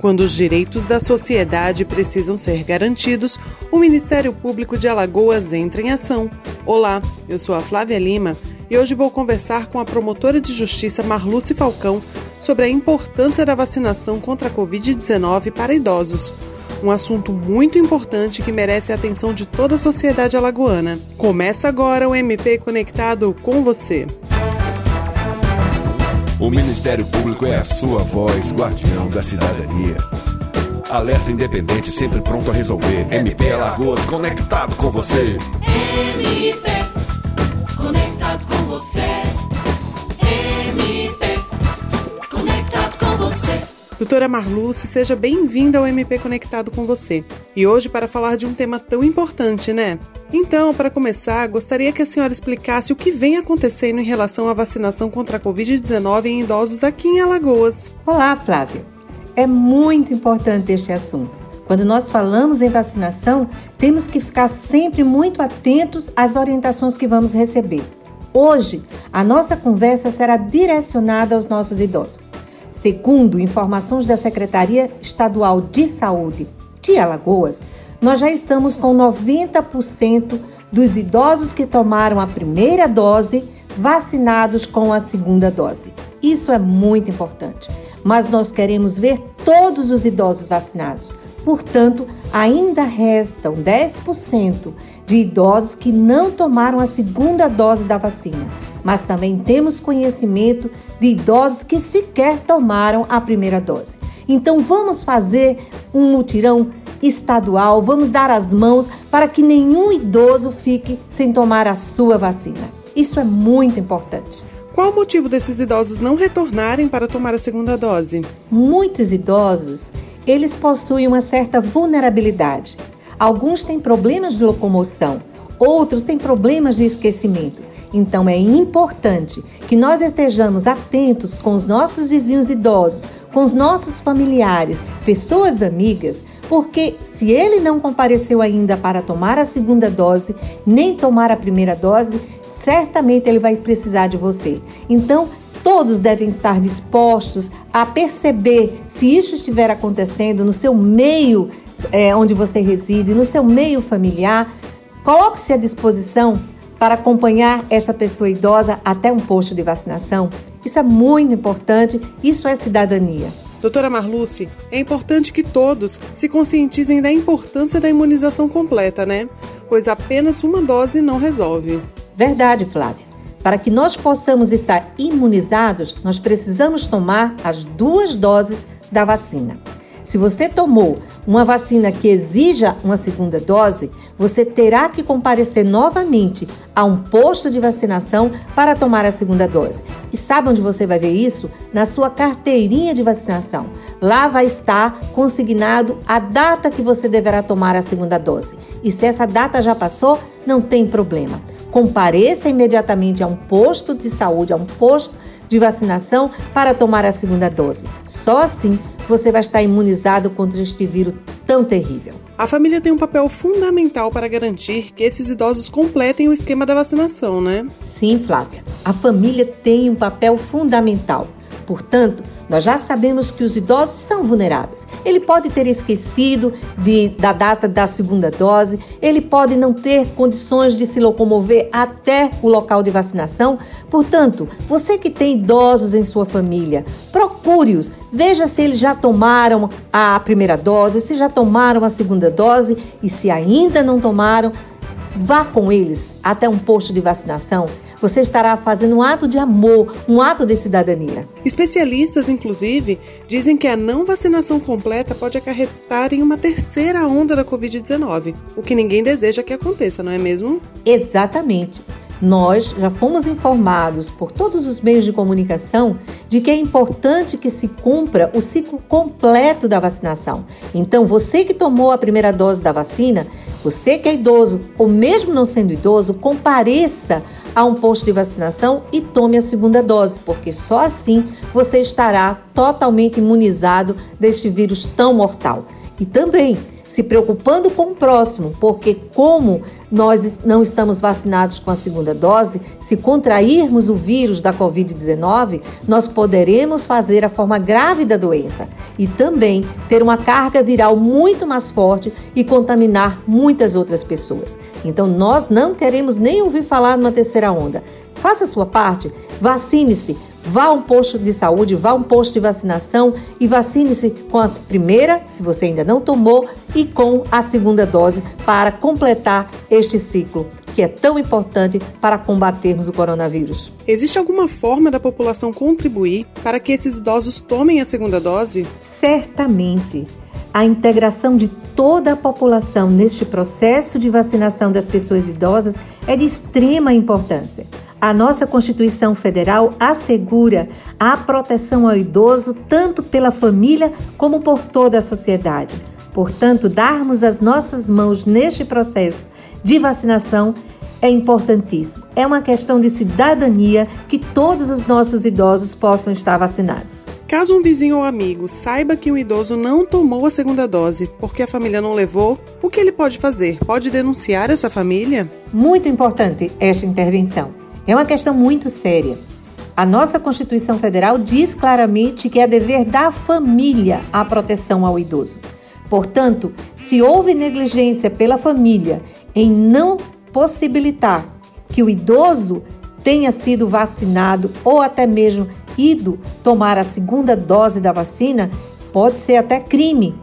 Quando os direitos da sociedade precisam ser garantidos, o Ministério Público de Alagoas entra em ação. Olá, eu sou a Flávia Lima e hoje vou conversar com a promotora de justiça Marluce Falcão sobre a importância da vacinação contra a Covid-19 para idosos. Um assunto muito importante que merece a atenção de toda a sociedade alagoana. Começa agora o MP Conectado com você. O Ministério Público é a sua voz, guardião da cidadania. Alerta independente, sempre pronto a resolver. MP Alagoas, conectado com você. MP, conectado com você. MP, conectado com você. Doutora Marluce, seja bem-vinda ao MP Conectado com você. E hoje para falar de um tema tão importante, né? Então, para começar, gostaria que a senhora explicasse o que vem acontecendo em relação à vacinação contra a Covid-19 em idosos aqui em Alagoas. Olá, Flávia. É muito importante este assunto. Quando nós falamos em vacinação, temos que ficar sempre muito atentos às orientações que vamos receber. Hoje, a nossa conversa será direcionada aos nossos idosos. Segundo informações da Secretaria Estadual de Saúde de Alagoas, nós já estamos com 90% dos idosos que tomaram a primeira dose vacinados com a segunda dose. Isso é muito importante, mas nós queremos ver todos os idosos vacinados. Portanto, ainda restam 10% de idosos que não tomaram a segunda dose da vacina, mas também temos conhecimento de idosos que sequer tomaram a primeira dose. Então, vamos fazer um mutirão estadual, vamos dar as mãos para que nenhum idoso fique sem tomar a sua vacina. Isso é muito importante. Qual o motivo desses idosos não retornarem para tomar a segunda dose? Muitos idosos, eles possuem uma certa vulnerabilidade. Alguns têm problemas de locomoção, outros têm problemas de esquecimento. Então é importante que nós estejamos atentos com os nossos vizinhos idosos, com os nossos familiares, pessoas amigas, porque se ele não compareceu ainda para tomar a segunda dose, nem tomar a primeira dose, certamente ele vai precisar de você. Então, todos devem estar dispostos a perceber se isso estiver acontecendo no seu meio é, onde você reside, no seu meio familiar. Coloque-se à disposição para acompanhar essa pessoa idosa até um posto de vacinação. Isso é muito importante, isso é cidadania. Doutora Marluce, é importante que todos se conscientizem da importância da imunização completa, né? Pois apenas uma dose não resolve. Verdade, Flávia. Para que nós possamos estar imunizados, nós precisamos tomar as duas doses da vacina. Se você tomou uma vacina que exija uma segunda dose, você terá que comparecer novamente a um posto de vacinação para tomar a segunda dose. E sabe onde você vai ver isso? Na sua carteirinha de vacinação. Lá vai estar consignado a data que você deverá tomar a segunda dose. E se essa data já passou, não tem problema. Compareça imediatamente a um posto de saúde, a um posto de vacinação para tomar a segunda dose. Só assim você vai estar imunizado contra este vírus tão terrível. A família tem um papel fundamental para garantir que esses idosos completem o esquema da vacinação, né? Sim, Flávia. A família tem um papel fundamental. Portanto, nós já sabemos que os idosos são vulneráveis. Ele pode ter esquecido de, da data da segunda dose, ele pode não ter condições de se locomover até o local de vacinação. Portanto, você que tem idosos em sua família, procure-os, veja se eles já tomaram a primeira dose, se já tomaram a segunda dose e se ainda não tomaram, vá com eles até um posto de vacinação você estará fazendo um ato de amor, um ato de cidadania. Especialistas, inclusive, dizem que a não vacinação completa pode acarretar em uma terceira onda da Covid-19, o que ninguém deseja que aconteça, não é mesmo? Exatamente. Nós já fomos informados por todos os meios de comunicação de que é importante que se cumpra o ciclo completo da vacinação. Então, você que tomou a primeira dose da vacina, você que é idoso ou mesmo não sendo idoso, compareça a um posto de vacinação e tome a segunda dose, porque só assim você estará totalmente imunizado deste vírus tão mortal. E também, se preocupando com o próximo, porque como nós não estamos vacinados com a segunda dose, se contrairmos o vírus da COVID-19, nós poderemos fazer a forma grave da doença e também ter uma carga viral muito mais forte e contaminar muitas outras pessoas. Então nós não queremos nem ouvir falar numa terceira onda. Faça a sua parte, vacine-se, Vá a um posto de saúde, vá a um posto de vacinação e vacine-se com a primeira, se você ainda não tomou, e com a segunda dose para completar este ciclo que é tão importante para combatermos o coronavírus. Existe alguma forma da população contribuir para que esses idosos tomem a segunda dose? Certamente. A integração de toda a população neste processo de vacinação das pessoas idosas é de extrema importância. A nossa Constituição Federal assegura a proteção ao idoso tanto pela família como por toda a sociedade. Portanto, darmos as nossas mãos neste processo de vacinação é importantíssimo. É uma questão de cidadania que todos os nossos idosos possam estar vacinados. Caso um vizinho ou amigo saiba que um idoso não tomou a segunda dose porque a família não levou, o que ele pode fazer? Pode denunciar essa família? Muito importante esta intervenção. É uma questão muito séria. A nossa Constituição Federal diz claramente que é dever da família a proteção ao idoso. Portanto, se houve negligência pela família em não possibilitar que o idoso tenha sido vacinado ou até mesmo ido tomar a segunda dose da vacina, pode ser até crime.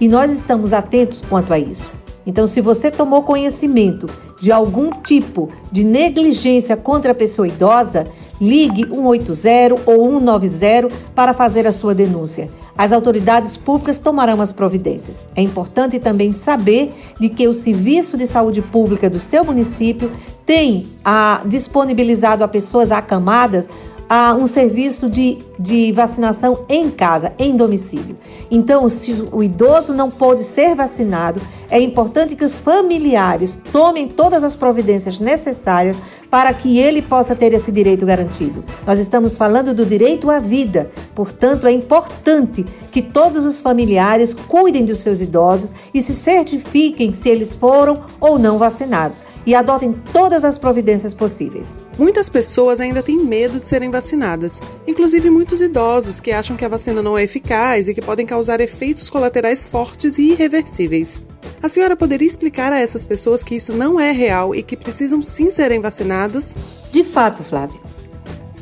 E nós estamos atentos quanto a isso. Então, se você tomou conhecimento de algum tipo de negligência contra a pessoa idosa, ligue 180 ou 190 para fazer a sua denúncia. As autoridades públicas tomarão as providências. É importante também saber de que o Serviço de Saúde Pública do seu município tem a, disponibilizado a pessoas acamadas a um serviço de, de vacinação em casa, em domicílio. Então, se o idoso não pode ser vacinado, é importante que os familiares tomem todas as providências necessárias para que ele possa ter esse direito garantido. Nós estamos falando do direito à vida, portanto, é importante que todos os familiares cuidem dos seus idosos e se certifiquem se eles foram ou não vacinados e adotem todas as providências possíveis. Muitas pessoas ainda têm medo de serem vacinadas, inclusive muitos idosos que acham que a vacina não é eficaz e que podem causar efeitos colaterais fortes e irreversíveis. A senhora poderia explicar a essas pessoas que isso não é real e que precisam sim serem vacinados? De fato, Flávio.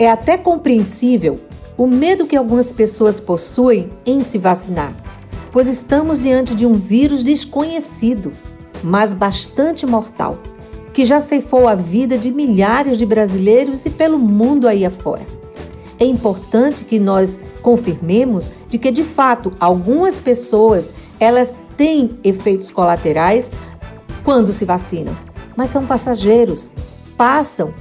É até compreensível o medo que algumas pessoas possuem em se vacinar, pois estamos diante de um vírus desconhecido, mas bastante mortal que já ceifou a vida de milhares de brasileiros e pelo mundo aí afora. É importante que nós confirmemos de que de fato algumas pessoas elas têm efeitos colaterais quando se vacinam, mas são passageiros, passam.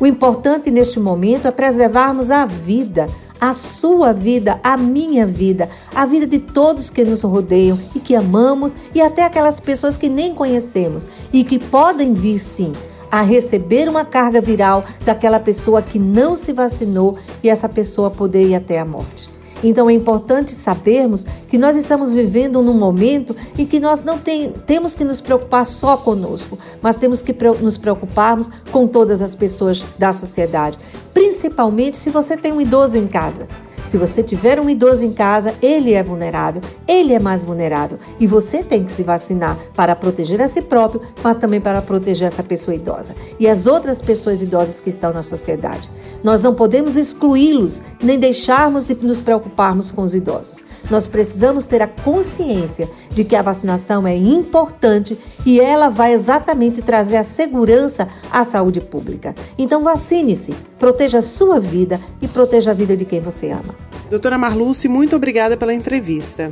O importante neste momento é preservarmos a vida, a sua vida, a minha vida, a vida de todos que nos rodeiam e que amamos e até aquelas pessoas que nem conhecemos e que podem vir sim a receber uma carga viral daquela pessoa que não se vacinou e essa pessoa poder ir até a morte. Então é importante sabermos que nós estamos vivendo num momento em que nós não tem, temos que nos preocupar só conosco, mas temos que nos preocuparmos com todas as pessoas da sociedade, principalmente se você tem um idoso em casa. Se você tiver um idoso em casa, ele é vulnerável, ele é mais vulnerável e você tem que se vacinar para proteger a si próprio, mas também para proteger essa pessoa idosa e as outras pessoas idosas que estão na sociedade. Nós não podemos excluí-los nem deixarmos de nos preocuparmos com os idosos. Nós precisamos ter a consciência de que a vacinação é importante e ela vai exatamente trazer a segurança à saúde pública. Então vacine-se, proteja a sua vida e proteja a vida de quem você ama. Doutora Marluce, muito obrigada pela entrevista.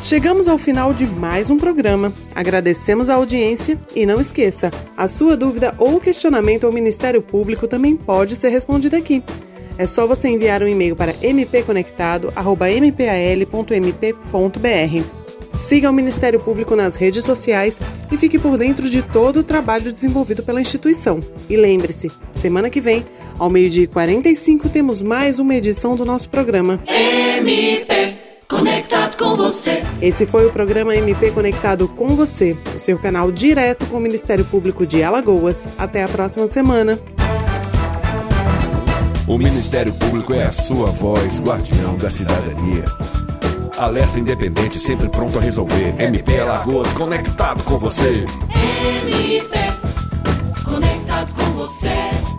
Chegamos ao final de mais um programa. Agradecemos a audiência e não esqueça, a sua dúvida ou questionamento ao Ministério Público também pode ser respondido aqui. É só você enviar um e-mail para mpconectado@mpal.mp.br. Siga o Ministério Público nas redes sociais e fique por dentro de todo o trabalho desenvolvido pela instituição. E lembre-se, semana que vem, ao meio-dia e 45, temos mais uma edição do nosso programa. MP Conectado. conectado com você. Esse foi o programa MP Conectado com você, o seu canal direto com o Ministério Público de Alagoas. Até a próxima semana. O Ministério Público é a sua voz, guardião da cidadania. Alerta independente, sempre pronto a resolver. MP Alagoas, conectado com você. MP, conectado com você.